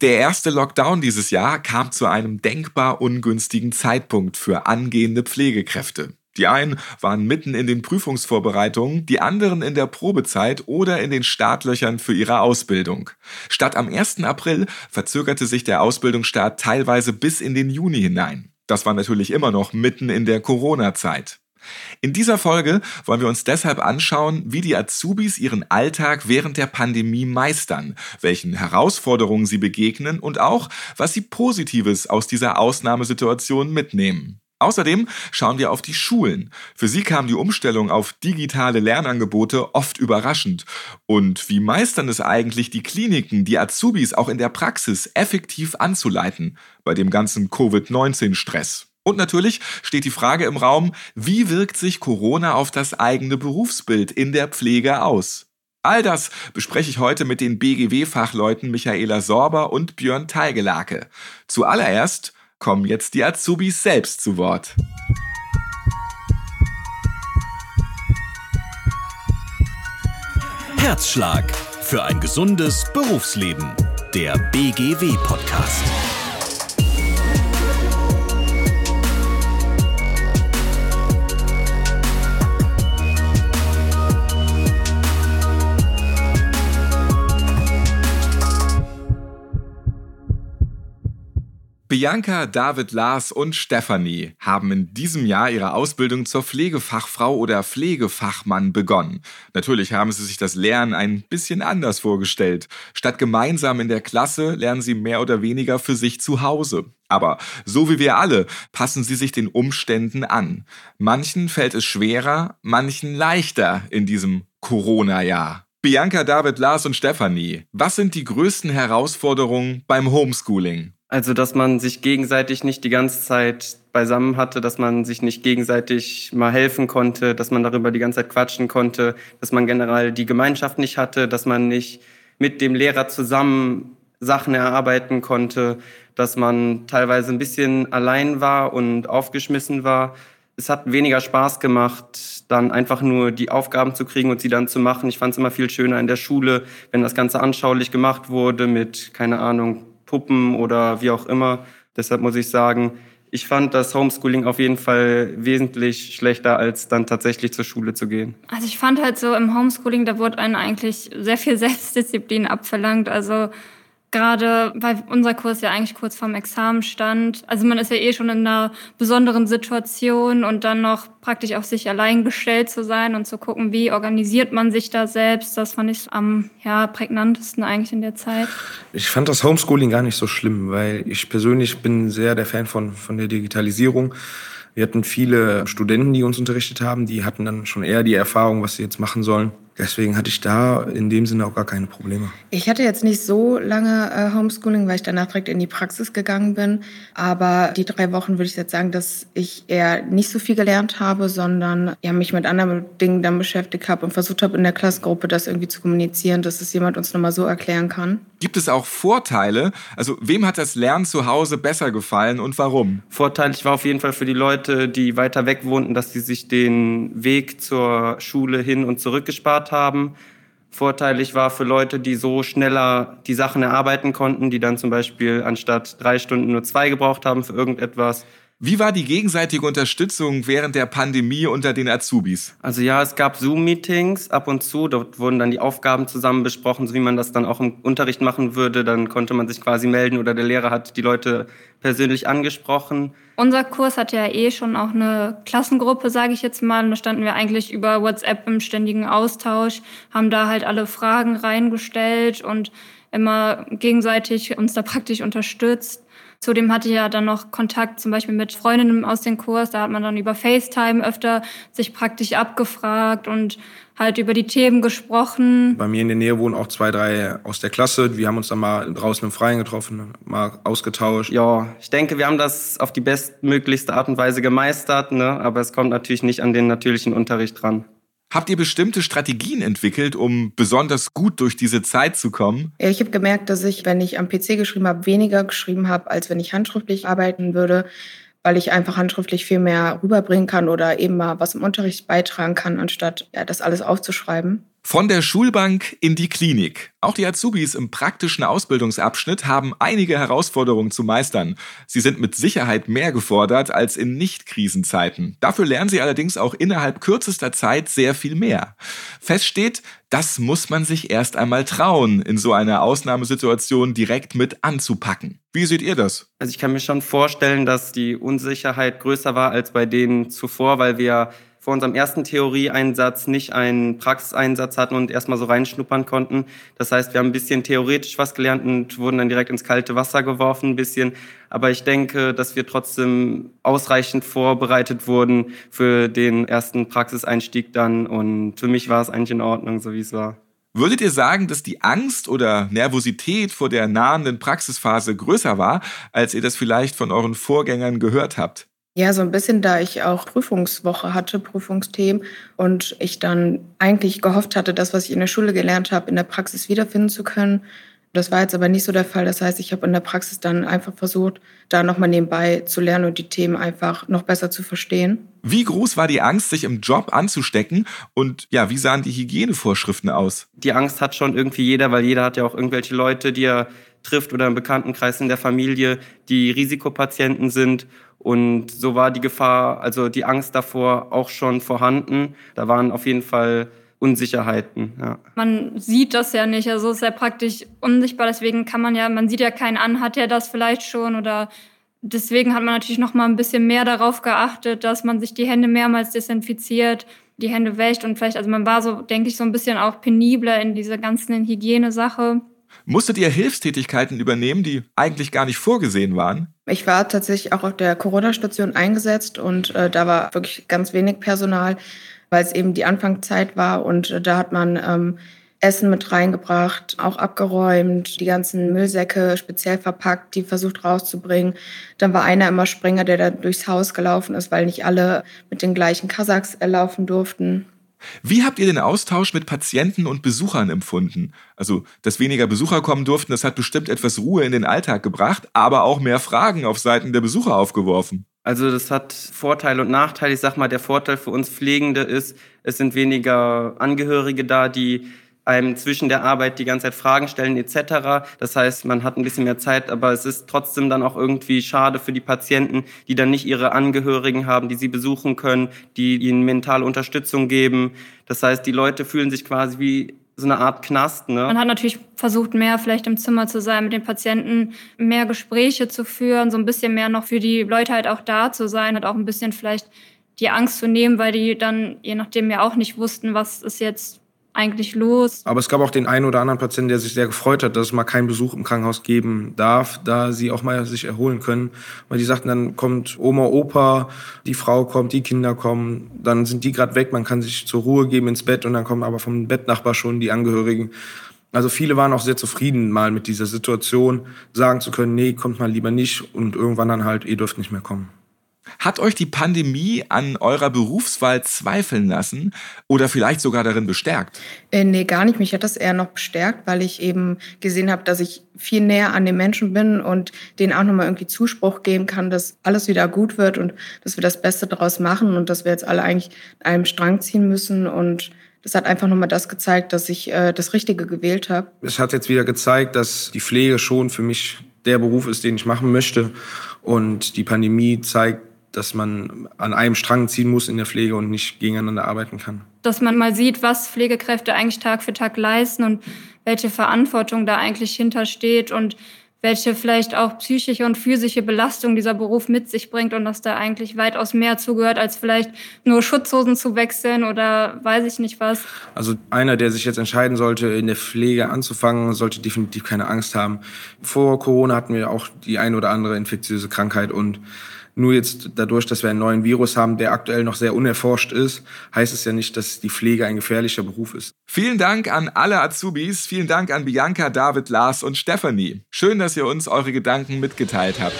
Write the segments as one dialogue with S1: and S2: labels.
S1: Der erste Lockdown dieses Jahr kam zu einem denkbar ungünstigen Zeitpunkt für angehende Pflegekräfte. Die einen waren mitten in den Prüfungsvorbereitungen, die anderen in der Probezeit oder in den Startlöchern für ihre Ausbildung. Statt am 1. April verzögerte sich der Ausbildungsstart teilweise bis in den Juni hinein. Das war natürlich immer noch mitten in der Corona-Zeit. In dieser Folge wollen wir uns deshalb anschauen, wie die Azubis ihren Alltag während der Pandemie meistern, welchen Herausforderungen sie begegnen und auch, was sie Positives aus dieser Ausnahmesituation mitnehmen. Außerdem schauen wir auf die Schulen. Für sie kam die Umstellung auf digitale Lernangebote oft überraschend. Und wie meistern es eigentlich die Kliniken, die Azubis auch in der Praxis effektiv anzuleiten bei dem ganzen Covid-19-Stress? Und natürlich steht die Frage im Raum, wie wirkt sich Corona auf das eigene Berufsbild in der Pflege aus? All das bespreche ich heute mit den BGW-Fachleuten Michaela Sorber und Björn Teigelake. Zuallererst kommen jetzt die Azubis selbst zu Wort.
S2: Herzschlag für ein gesundes Berufsleben. Der BGW-Podcast.
S1: Bianca, David, Lars und Stefanie haben in diesem Jahr ihre Ausbildung zur Pflegefachfrau oder Pflegefachmann begonnen. Natürlich haben sie sich das Lernen ein bisschen anders vorgestellt. Statt gemeinsam in der Klasse lernen sie mehr oder weniger für sich zu Hause. Aber so wie wir alle passen sie sich den Umständen an. Manchen fällt es schwerer, manchen leichter in diesem Corona-Jahr. Bianca, David, Lars und Stefanie, was sind die größten Herausforderungen beim Homeschooling?
S3: Also, dass man sich gegenseitig nicht die ganze Zeit beisammen hatte, dass man sich nicht gegenseitig mal helfen konnte, dass man darüber die ganze Zeit quatschen konnte, dass man generell die Gemeinschaft nicht hatte, dass man nicht mit dem Lehrer zusammen Sachen erarbeiten konnte, dass man teilweise ein bisschen allein war und aufgeschmissen war. Es hat weniger Spaß gemacht, dann einfach nur die Aufgaben zu kriegen und sie dann zu machen. Ich fand es immer viel schöner in der Schule, wenn das Ganze anschaulich gemacht wurde mit, keine Ahnung, Puppen oder wie auch immer. Deshalb muss ich sagen, ich fand das Homeschooling auf jeden Fall wesentlich schlechter, als dann tatsächlich zur Schule zu gehen.
S4: Also ich fand halt so im Homeschooling, da wurde einem eigentlich sehr viel Selbstdisziplin abverlangt. Also Gerade weil unser Kurs ja eigentlich kurz vorm Examen stand. Also man ist ja eh schon in einer besonderen Situation und dann noch praktisch auf sich allein gestellt zu sein und zu gucken, wie organisiert man sich da selbst. Das fand ich am ja, prägnantesten eigentlich in der Zeit.
S5: Ich fand das Homeschooling gar nicht so schlimm, weil ich persönlich bin sehr der Fan von, von der Digitalisierung. Wir hatten viele Studenten, die uns unterrichtet haben, die hatten dann schon eher die Erfahrung, was sie jetzt machen sollen. Deswegen hatte ich da in dem Sinne auch gar keine Probleme.
S6: Ich hatte jetzt nicht so lange äh, Homeschooling, weil ich danach direkt in die Praxis gegangen bin. Aber die drei Wochen würde ich jetzt sagen, dass ich eher nicht so viel gelernt habe, sondern ja, mich mit anderen Dingen dann beschäftigt habe und versucht habe, in der Klassengruppe das irgendwie zu kommunizieren, dass es jemand uns nochmal so erklären kann.
S1: Gibt es auch Vorteile? Also wem hat das Lernen zu Hause besser gefallen und warum?
S3: Vorteilig war auf jeden Fall für die Leute, die weiter weg wohnten, dass sie sich den Weg zur Schule hin und zurück gespart haben. Vorteilig war für Leute, die so schneller die Sachen erarbeiten konnten, die dann zum Beispiel anstatt drei Stunden nur zwei gebraucht haben für irgendetwas.
S1: Wie war die gegenseitige Unterstützung während der Pandemie unter den Azubis?
S3: Also ja, es gab Zoom-Meetings ab und zu. Dort wurden dann die Aufgaben zusammen besprochen, so wie man das dann auch im Unterricht machen würde. Dann konnte man sich quasi melden oder der Lehrer hat die Leute persönlich angesprochen.
S4: Unser Kurs hatte ja eh schon auch eine Klassengruppe, sage ich jetzt mal. Und da standen wir eigentlich über WhatsApp im ständigen Austausch, haben da halt alle Fragen reingestellt und immer gegenseitig uns da praktisch unterstützt. Zudem hatte ich ja dann noch Kontakt zum Beispiel mit Freundinnen aus dem Kurs. Da hat man dann über FaceTime öfter sich praktisch abgefragt und halt über die Themen gesprochen.
S5: Bei mir in der Nähe wohnen auch zwei, drei aus der Klasse. Wir haben uns dann mal draußen im Freien getroffen, mal ausgetauscht.
S3: Ja, ich denke, wir haben das auf die bestmöglichste Art und Weise gemeistert, ne? aber es kommt natürlich nicht an den natürlichen Unterricht dran.
S1: Habt ihr bestimmte Strategien entwickelt, um besonders gut durch diese Zeit zu kommen?
S6: Ich habe gemerkt, dass ich, wenn ich am PC geschrieben habe, weniger geschrieben habe, als wenn ich handschriftlich arbeiten würde, weil ich einfach handschriftlich viel mehr rüberbringen kann oder eben mal was im Unterricht beitragen kann, anstatt ja, das alles aufzuschreiben.
S1: Von der Schulbank in die Klinik. Auch die Azubis im praktischen Ausbildungsabschnitt haben einige Herausforderungen zu meistern. Sie sind mit Sicherheit mehr gefordert als in Nicht-Krisenzeiten. Dafür lernen sie allerdings auch innerhalb kürzester Zeit sehr viel mehr. Fest steht, das muss man sich erst einmal trauen, in so einer Ausnahmesituation direkt mit anzupacken. Wie seht ihr das?
S3: Also ich kann mir schon vorstellen, dass die Unsicherheit größer war als bei denen zuvor, weil wir vor unserem ersten Theorieeinsatz nicht einen Praxiseinsatz hatten und erstmal so reinschnuppern konnten. Das heißt, wir haben ein bisschen theoretisch was gelernt und wurden dann direkt ins kalte Wasser geworfen, ein bisschen. Aber ich denke, dass wir trotzdem ausreichend vorbereitet wurden für den ersten Praxiseinstieg dann. Und für mich war es eigentlich in Ordnung, so wie es war.
S1: Würdet ihr sagen, dass die Angst oder Nervosität vor der nahenden Praxisphase größer war, als ihr das vielleicht von euren Vorgängern gehört habt?
S6: Ja, so ein bisschen, da ich auch Prüfungswoche hatte, Prüfungsthemen und ich dann eigentlich gehofft hatte, das, was ich in der Schule gelernt habe, in der Praxis wiederfinden zu können. Das war jetzt aber nicht so der Fall. Das heißt, ich habe in der Praxis dann einfach versucht, da nochmal nebenbei zu lernen und die Themen einfach noch besser zu verstehen.
S1: Wie groß war die Angst, sich im Job anzustecken? Und ja, wie sahen die Hygienevorschriften aus?
S3: Die Angst hat schon irgendwie jeder, weil jeder hat ja auch irgendwelche Leute, die er trifft oder im Bekanntenkreis in der Familie, die Risikopatienten sind. Und so war die Gefahr, also die Angst davor auch schon vorhanden. Da waren auf jeden Fall Unsicherheiten. Ja.
S4: Man sieht das ja nicht, also ist ja praktisch unsichtbar, deswegen kann man ja, man sieht ja keinen an, hat er das vielleicht schon oder deswegen hat man natürlich noch mal ein bisschen mehr darauf geachtet, dass man sich die Hände mehrmals desinfiziert, die Hände wäscht und vielleicht, also man war so, denke ich, so ein bisschen auch penibler in dieser ganzen Hygienesache.
S1: Musstet ihr Hilfstätigkeiten übernehmen, die eigentlich gar nicht vorgesehen waren?
S6: Ich war tatsächlich auch auf der Corona-Station eingesetzt und äh, da war wirklich ganz wenig Personal, weil es eben die Anfangszeit war und äh, da hat man ähm, Essen mit reingebracht, auch abgeräumt, die ganzen Müllsäcke speziell verpackt, die versucht rauszubringen. Dann war einer immer Springer, der da durchs Haus gelaufen ist, weil nicht alle mit den gleichen Kasachs laufen durften.
S1: Wie habt ihr den Austausch mit Patienten und Besuchern empfunden? Also, dass weniger Besucher kommen durften, das hat bestimmt etwas Ruhe in den Alltag gebracht, aber auch mehr Fragen auf Seiten der Besucher aufgeworfen.
S3: Also das hat Vorteile und Nachteile. Ich sag mal, der Vorteil für uns Pflegende ist, es sind weniger Angehörige da, die einem zwischen der Arbeit die ganze Zeit Fragen stellen etc. Das heißt, man hat ein bisschen mehr Zeit, aber es ist trotzdem dann auch irgendwie schade für die Patienten, die dann nicht ihre Angehörigen haben, die sie besuchen können, die ihnen mentale Unterstützung geben. Das heißt, die Leute fühlen sich quasi wie so eine Art Knast. Ne?
S4: Man hat natürlich versucht, mehr vielleicht im Zimmer zu sein, mit den Patienten mehr Gespräche zu führen, so ein bisschen mehr noch für die Leute halt auch da zu sein, hat auch ein bisschen vielleicht die Angst zu nehmen, weil die dann je nachdem ja auch nicht wussten, was ist jetzt eigentlich los?
S5: Aber es gab auch den einen oder anderen Patienten, der sich sehr gefreut hat, dass es mal keinen Besuch im Krankenhaus geben darf, da sie auch mal sich erholen können. Weil die sagten, dann kommt Oma, Opa, die Frau kommt, die Kinder kommen, dann sind die gerade weg, man kann sich zur Ruhe geben ins Bett und dann kommen aber vom Bettnachbar schon die Angehörigen. Also viele waren auch sehr zufrieden, mal mit dieser Situation sagen zu können, nee, kommt mal lieber nicht und irgendwann dann halt, ihr dürft nicht mehr kommen.
S1: Hat euch die Pandemie an eurer Berufswahl zweifeln lassen oder vielleicht sogar darin bestärkt?
S6: Äh, nee, gar nicht. Mich hat das eher noch bestärkt, weil ich eben gesehen habe, dass ich viel näher an den Menschen bin und denen auch nochmal irgendwie Zuspruch geben kann, dass alles wieder gut wird und dass wir das Beste daraus machen und dass wir jetzt alle eigentlich an einem Strang ziehen müssen und das hat einfach nochmal das gezeigt, dass ich äh, das Richtige gewählt habe.
S5: Es hat jetzt wieder gezeigt, dass die Pflege schon für mich der Beruf ist, den ich machen möchte. Und die Pandemie zeigt, dass man an einem Strang ziehen muss in der Pflege und nicht gegeneinander arbeiten kann.
S4: Dass man mal sieht, was Pflegekräfte eigentlich Tag für Tag leisten und welche Verantwortung da eigentlich hintersteht und welche vielleicht auch psychische und physische Belastung dieser Beruf mit sich bringt und dass da eigentlich weitaus mehr zugehört, als vielleicht nur Schutzhosen zu wechseln oder weiß ich nicht was.
S5: Also einer, der sich jetzt entscheiden sollte, in der Pflege anzufangen, sollte definitiv keine Angst haben. Vor Corona hatten wir auch die ein oder andere infektiöse Krankheit und nur jetzt dadurch, dass wir einen neuen Virus haben, der aktuell noch sehr unerforscht ist, heißt es ja nicht, dass die Pflege ein gefährlicher Beruf ist.
S1: Vielen Dank an alle Azubis, vielen Dank an Bianca, David, Lars und Stephanie. Schön, dass ihr uns eure Gedanken mitgeteilt habt.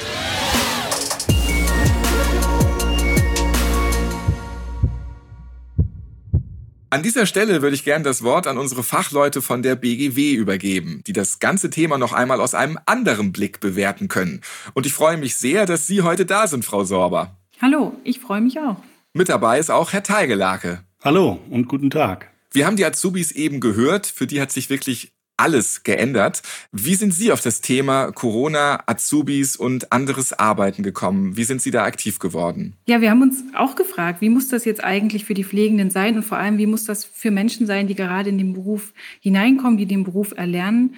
S1: An dieser Stelle würde ich gerne das Wort an unsere Fachleute von der BGW übergeben, die das ganze Thema noch einmal aus einem anderen Blick bewerten können. Und ich freue mich sehr, dass Sie heute da sind, Frau Sorber.
S7: Hallo, ich freue mich auch.
S1: Mit dabei ist auch Herr Teigelake.
S8: Hallo und guten Tag.
S1: Wir haben die Azubis eben gehört, für die hat sich wirklich alles geändert. Wie sind Sie auf das Thema Corona, Azubis und anderes Arbeiten gekommen? Wie sind Sie da aktiv geworden?
S7: Ja, wir haben uns auch gefragt, wie muss das jetzt eigentlich für die Pflegenden sein und vor allem, wie muss das für Menschen sein, die gerade in den Beruf hineinkommen, die den Beruf erlernen.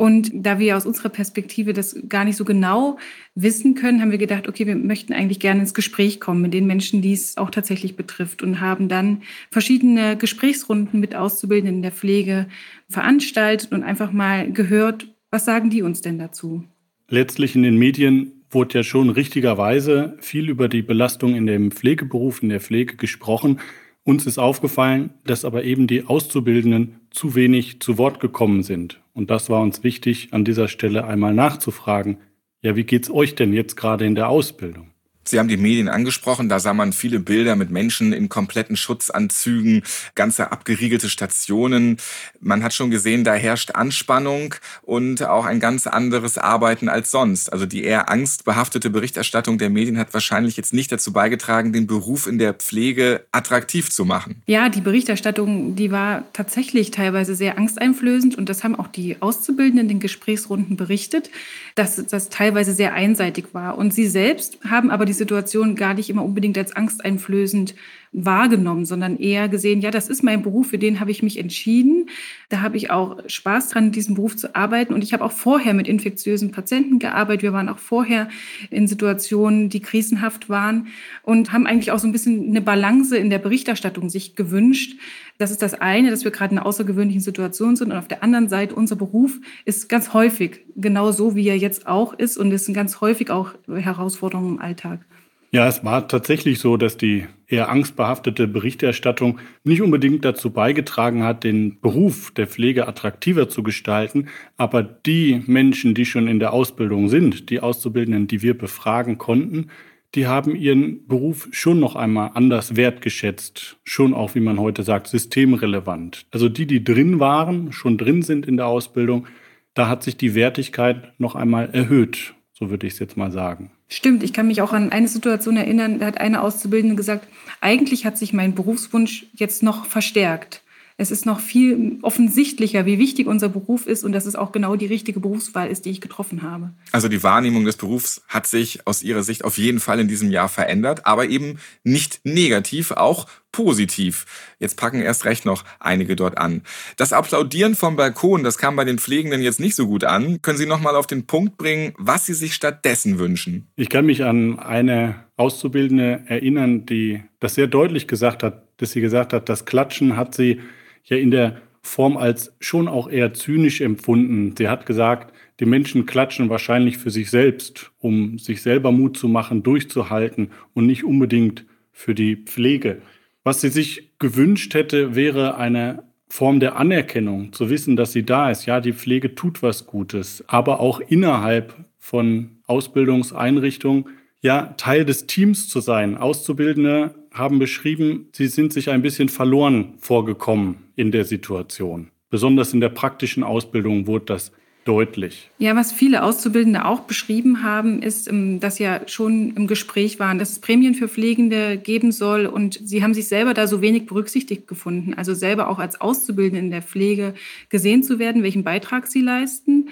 S7: Und da wir aus unserer Perspektive das gar nicht so genau wissen können, haben wir gedacht, okay, wir möchten eigentlich gerne ins Gespräch kommen mit den Menschen, die es auch tatsächlich betrifft und haben dann verschiedene Gesprächsrunden mit Auszubildenden in der Pflege veranstaltet und einfach mal gehört, was sagen die uns denn dazu?
S8: Letztlich in den Medien wurde ja schon richtigerweise viel über die Belastung in dem Pflegeberuf, in der Pflege gesprochen. Uns ist aufgefallen, dass aber eben die Auszubildenden zu wenig zu Wort gekommen sind. Und das war uns wichtig, an dieser Stelle einmal nachzufragen. Ja, wie geht's euch denn jetzt gerade in der Ausbildung?
S1: Sie haben die Medien angesprochen, da sah man viele Bilder mit Menschen in kompletten Schutzanzügen, ganze abgeriegelte Stationen. Man hat schon gesehen, da herrscht Anspannung und auch ein ganz anderes Arbeiten als sonst. Also die eher angstbehaftete Berichterstattung der Medien hat wahrscheinlich jetzt nicht dazu beigetragen, den Beruf in der Pflege attraktiv zu machen.
S7: Ja, die Berichterstattung, die war tatsächlich teilweise sehr angsteinflößend und das haben auch die Auszubildenden in den Gesprächsrunden berichtet, dass das teilweise sehr einseitig war. Und sie selbst haben aber die Situation gar nicht immer unbedingt als angsteinflößend wahrgenommen, sondern eher gesehen, ja, das ist mein Beruf, für den habe ich mich entschieden. Da habe ich auch Spaß dran, in diesem Beruf zu arbeiten. Und ich habe auch vorher mit infektiösen Patienten gearbeitet. Wir waren auch vorher in Situationen, die krisenhaft waren und haben eigentlich auch so ein bisschen eine Balance in der Berichterstattung sich gewünscht. Das ist das eine, dass wir gerade in einer außergewöhnlichen Situation sind. Und auf der anderen Seite, unser Beruf ist ganz häufig genau so, wie er jetzt auch ist. Und es sind ganz häufig auch Herausforderungen im Alltag.
S8: Ja, es war tatsächlich so, dass die eher angstbehaftete Berichterstattung nicht unbedingt dazu beigetragen hat, den Beruf der Pflege attraktiver zu gestalten. Aber die Menschen, die schon in der Ausbildung sind, die Auszubildenden, die wir befragen konnten, die haben ihren Beruf schon noch einmal anders wertgeschätzt. Schon auch, wie man heute sagt, systemrelevant. Also die, die drin waren, schon drin sind in der Ausbildung, da hat sich die Wertigkeit noch einmal erhöht. So würde ich es jetzt mal sagen.
S7: Stimmt, ich kann mich auch an eine Situation erinnern, da hat eine Auszubildende gesagt, eigentlich hat sich mein Berufswunsch jetzt noch verstärkt. Es ist noch viel offensichtlicher, wie wichtig unser Beruf ist und dass es auch genau die richtige Berufswahl ist, die ich getroffen habe.
S1: Also die Wahrnehmung des Berufs hat sich aus Ihrer Sicht auf jeden Fall in diesem Jahr verändert, aber eben nicht negativ, auch positiv. Jetzt packen erst recht noch einige dort an. Das Applaudieren vom Balkon, das kam bei den Pflegenden jetzt nicht so gut an. Können Sie noch mal auf den Punkt bringen, was Sie sich stattdessen wünschen?
S8: Ich kann mich an eine Auszubildende erinnern, die das sehr deutlich gesagt hat, dass sie gesagt hat, das Klatschen hat sie ja in der Form als schon auch eher zynisch empfunden. Sie hat gesagt, die Menschen klatschen wahrscheinlich für sich selbst, um sich selber Mut zu machen, durchzuhalten und nicht unbedingt für die Pflege. Was sie sich gewünscht hätte, wäre eine Form der Anerkennung, zu wissen, dass sie da ist. Ja, die Pflege tut was Gutes, aber auch innerhalb von Ausbildungseinrichtungen, ja, Teil des Teams zu sein. Auszubildende haben beschrieben, sie sind sich ein bisschen verloren vorgekommen in der Situation. Besonders in der praktischen Ausbildung wurde das deutlich.
S7: Ja, was viele Auszubildende auch beschrieben haben, ist, ähm, dass ja schon im Gespräch waren, dass es Prämien für Pflegende geben soll und sie haben sich selber da so wenig berücksichtigt gefunden, also selber auch als Auszubildende in der Pflege gesehen zu werden, welchen Beitrag sie leisten.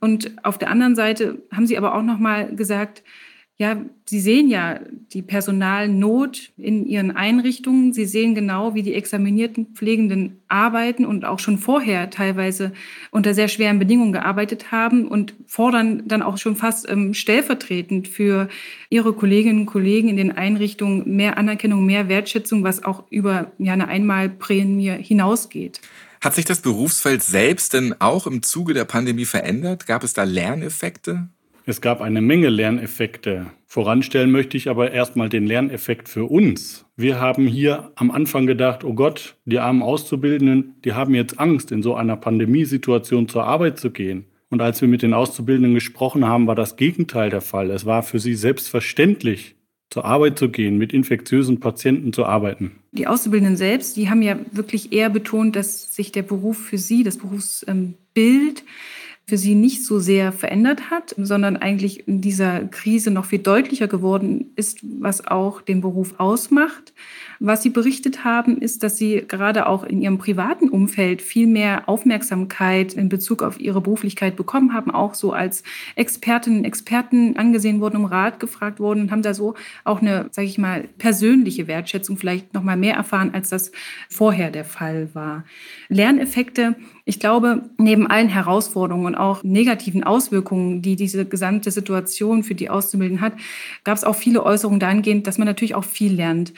S7: Und auf der anderen Seite haben sie aber auch noch mal gesagt, ja, Sie sehen ja die Personalnot in Ihren Einrichtungen. Sie sehen genau, wie die examinierten Pflegenden arbeiten und auch schon vorher teilweise unter sehr schweren Bedingungen gearbeitet haben und fordern dann auch schon fast ähm, stellvertretend für Ihre Kolleginnen und Kollegen in den Einrichtungen mehr Anerkennung, mehr Wertschätzung, was auch über ja, eine Einmalprämie hinausgeht.
S1: Hat sich das Berufsfeld selbst denn auch im Zuge der Pandemie verändert? Gab es da Lerneffekte?
S8: Es gab eine Menge Lerneffekte. Voranstellen möchte ich aber erstmal den Lerneffekt für uns. Wir haben hier am Anfang gedacht, oh Gott, die armen Auszubildenden, die haben jetzt Angst, in so einer Pandemiesituation zur Arbeit zu gehen. Und als wir mit den Auszubildenden gesprochen haben, war das Gegenteil der Fall. Es war für sie selbstverständlich, zur Arbeit zu gehen, mit infektiösen Patienten zu arbeiten.
S7: Die Auszubildenden selbst, die haben ja wirklich eher betont, dass sich der Beruf für sie, das Berufsbild, für sie nicht so sehr verändert hat, sondern eigentlich in dieser Krise noch viel deutlicher geworden ist, was auch den Beruf ausmacht. Was Sie berichtet haben, ist, dass Sie gerade auch in Ihrem privaten Umfeld viel mehr Aufmerksamkeit in Bezug auf Ihre Beruflichkeit bekommen haben, auch so als Expertinnen, Experten angesehen wurden, um Rat gefragt wurden und haben da so auch eine, sage ich mal, persönliche Wertschätzung vielleicht noch mal mehr erfahren, als das vorher der Fall war. Lerneffekte ich glaube, neben allen Herausforderungen und auch negativen Auswirkungen, die diese gesamte Situation für die Auszubildenden hat, gab es auch viele Äußerungen dahingehend, dass man natürlich auch viel lernt.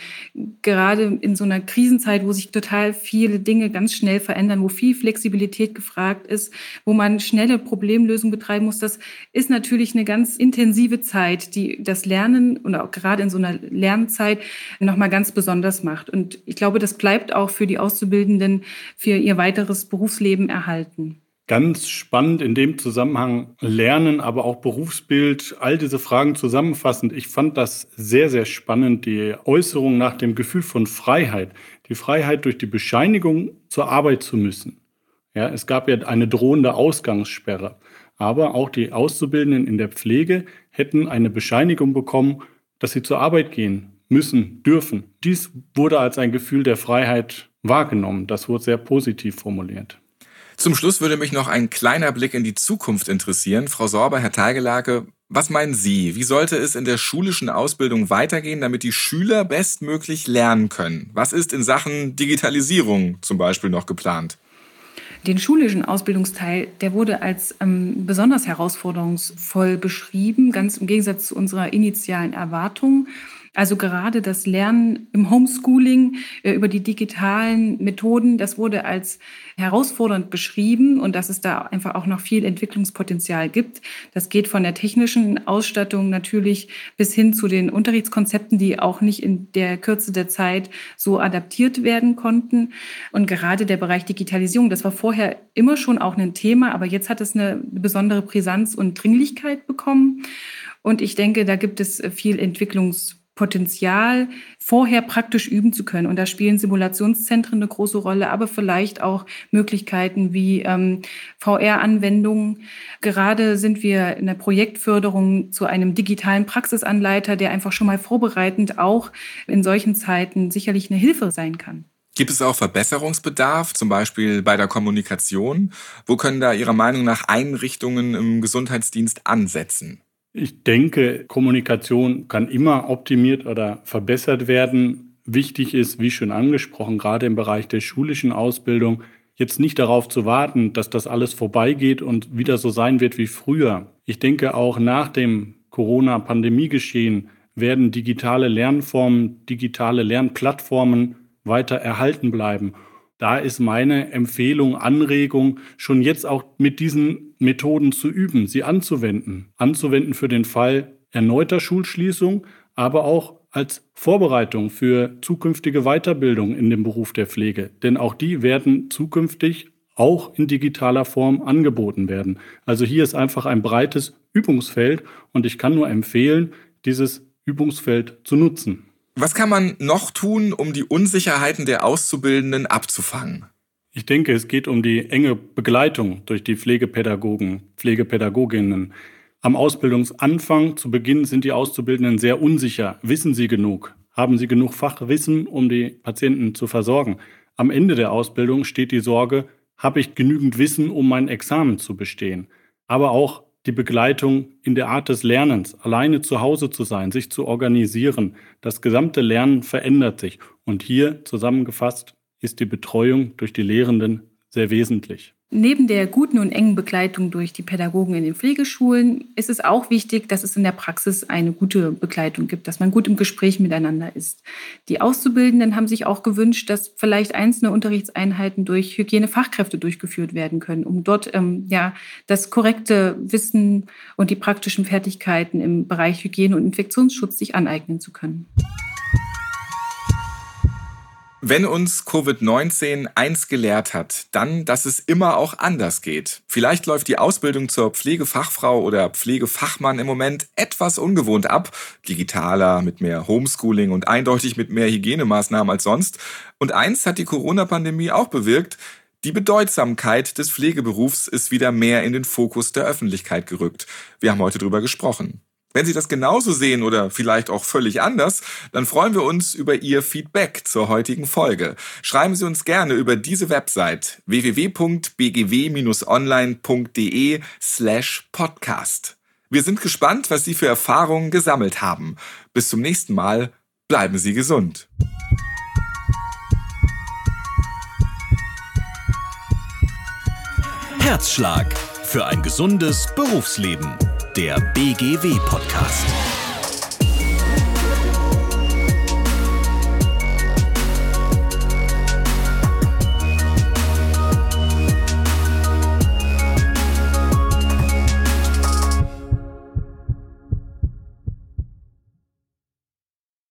S7: Gerade in so einer Krisenzeit, wo sich total viele Dinge ganz schnell verändern, wo viel Flexibilität gefragt ist, wo man schnelle Problemlösungen betreiben muss, das ist natürlich eine ganz intensive Zeit, die das Lernen und auch gerade in so einer Lernzeit nochmal ganz besonders macht. Und ich glaube, das bleibt auch für die Auszubildenden für ihr weiteres Berufsleben Leben erhalten.
S8: Ganz spannend in dem Zusammenhang Lernen, aber auch Berufsbild, all diese Fragen zusammenfassend. Ich fand das sehr, sehr spannend, die Äußerung nach dem Gefühl von Freiheit. Die Freiheit durch die Bescheinigung zur Arbeit zu müssen. Ja, es gab ja eine drohende Ausgangssperre. Aber auch die Auszubildenden in der Pflege hätten eine Bescheinigung bekommen, dass sie zur Arbeit gehen müssen, dürfen. Dies wurde als ein Gefühl der Freiheit wahrgenommen. Das wurde sehr positiv formuliert.
S1: Zum Schluss würde mich noch ein kleiner Blick in die Zukunft interessieren. Frau Sorber, Herr Teigelake, was meinen Sie? Wie sollte es in der schulischen Ausbildung weitergehen, damit die Schüler bestmöglich lernen können? Was ist in Sachen Digitalisierung zum Beispiel noch geplant?
S7: Den schulischen Ausbildungsteil, der wurde als ähm, besonders herausforderungsvoll beschrieben, ganz im Gegensatz zu unserer initialen Erwartung. Also gerade das Lernen im Homeschooling äh, über die digitalen Methoden, das wurde als herausfordernd beschrieben und dass es da einfach auch noch viel Entwicklungspotenzial gibt. Das geht von der technischen Ausstattung natürlich bis hin zu den Unterrichtskonzepten, die auch nicht in der Kürze der Zeit so adaptiert werden konnten. Und gerade der Bereich Digitalisierung, das war vorher immer schon auch ein Thema, aber jetzt hat es eine besondere Brisanz und Dringlichkeit bekommen. Und ich denke, da gibt es viel Entwicklungspotenzial. Potenzial, vorher praktisch üben zu können. Und da spielen Simulationszentren eine große Rolle, aber vielleicht auch Möglichkeiten wie ähm, VR-Anwendungen. Gerade sind wir in der Projektförderung zu einem digitalen Praxisanleiter, der einfach schon mal vorbereitend auch in solchen Zeiten sicherlich eine Hilfe sein kann.
S1: Gibt es auch Verbesserungsbedarf, zum Beispiel bei der Kommunikation? Wo können da Ihrer Meinung nach Einrichtungen im Gesundheitsdienst ansetzen?
S8: Ich denke, Kommunikation kann immer optimiert oder verbessert werden. Wichtig ist, wie schon angesprochen, gerade im Bereich der schulischen Ausbildung, jetzt nicht darauf zu warten, dass das alles vorbeigeht und wieder so sein wird wie früher. Ich denke, auch nach dem Corona-Pandemie-Geschehen werden digitale Lernformen, digitale Lernplattformen weiter erhalten bleiben. Da ist meine Empfehlung, Anregung, schon jetzt auch mit diesen Methoden zu üben, sie anzuwenden. Anzuwenden für den Fall erneuter Schulschließung, aber auch als Vorbereitung für zukünftige Weiterbildung in dem Beruf der Pflege. Denn auch die werden zukünftig auch in digitaler Form angeboten werden. Also hier ist einfach ein breites Übungsfeld und ich kann nur empfehlen, dieses Übungsfeld zu nutzen.
S1: Was kann man noch tun, um die Unsicherheiten der Auszubildenden abzufangen?
S8: Ich denke, es geht um die enge Begleitung durch die Pflegepädagogen, Pflegepädagoginnen. Am Ausbildungsanfang, zu Beginn, sind die Auszubildenden sehr unsicher. Wissen sie genug? Haben sie genug Fachwissen, um die Patienten zu versorgen? Am Ende der Ausbildung steht die Sorge, habe ich genügend Wissen, um mein Examen zu bestehen? Aber auch die Begleitung in der Art des Lernens, alleine zu Hause zu sein, sich zu organisieren. Das gesamte Lernen verändert sich. Und hier zusammengefasst ist die Betreuung durch die Lehrenden sehr wesentlich.
S7: Neben der guten und engen Begleitung durch die Pädagogen in den Pflegeschulen ist es auch wichtig, dass es in der Praxis eine gute Begleitung gibt, dass man gut im Gespräch miteinander ist. Die Auszubildenden haben sich auch gewünscht, dass vielleicht einzelne Unterrichtseinheiten durch Hygienefachkräfte durchgeführt werden können, um dort ähm, ja das korrekte Wissen und die praktischen Fertigkeiten im Bereich Hygiene und Infektionsschutz sich aneignen zu können.
S1: Wenn uns Covid-19 eins gelehrt hat, dann, dass es immer auch anders geht. Vielleicht läuft die Ausbildung zur Pflegefachfrau oder Pflegefachmann im Moment etwas ungewohnt ab. Digitaler, mit mehr Homeschooling und eindeutig mit mehr Hygienemaßnahmen als sonst. Und eins hat die Corona-Pandemie auch bewirkt. Die Bedeutsamkeit des Pflegeberufs ist wieder mehr in den Fokus der Öffentlichkeit gerückt. Wir haben heute drüber gesprochen. Wenn Sie das genauso sehen oder vielleicht auch völlig anders, dann freuen wir uns über Ihr Feedback zur heutigen Folge. Schreiben Sie uns gerne über diese Website www.bgw-online.de slash podcast. Wir sind gespannt, was Sie für Erfahrungen gesammelt haben. Bis zum nächsten Mal. Bleiben Sie gesund.
S2: Herzschlag für ein gesundes Berufsleben. Der BGW-Podcast.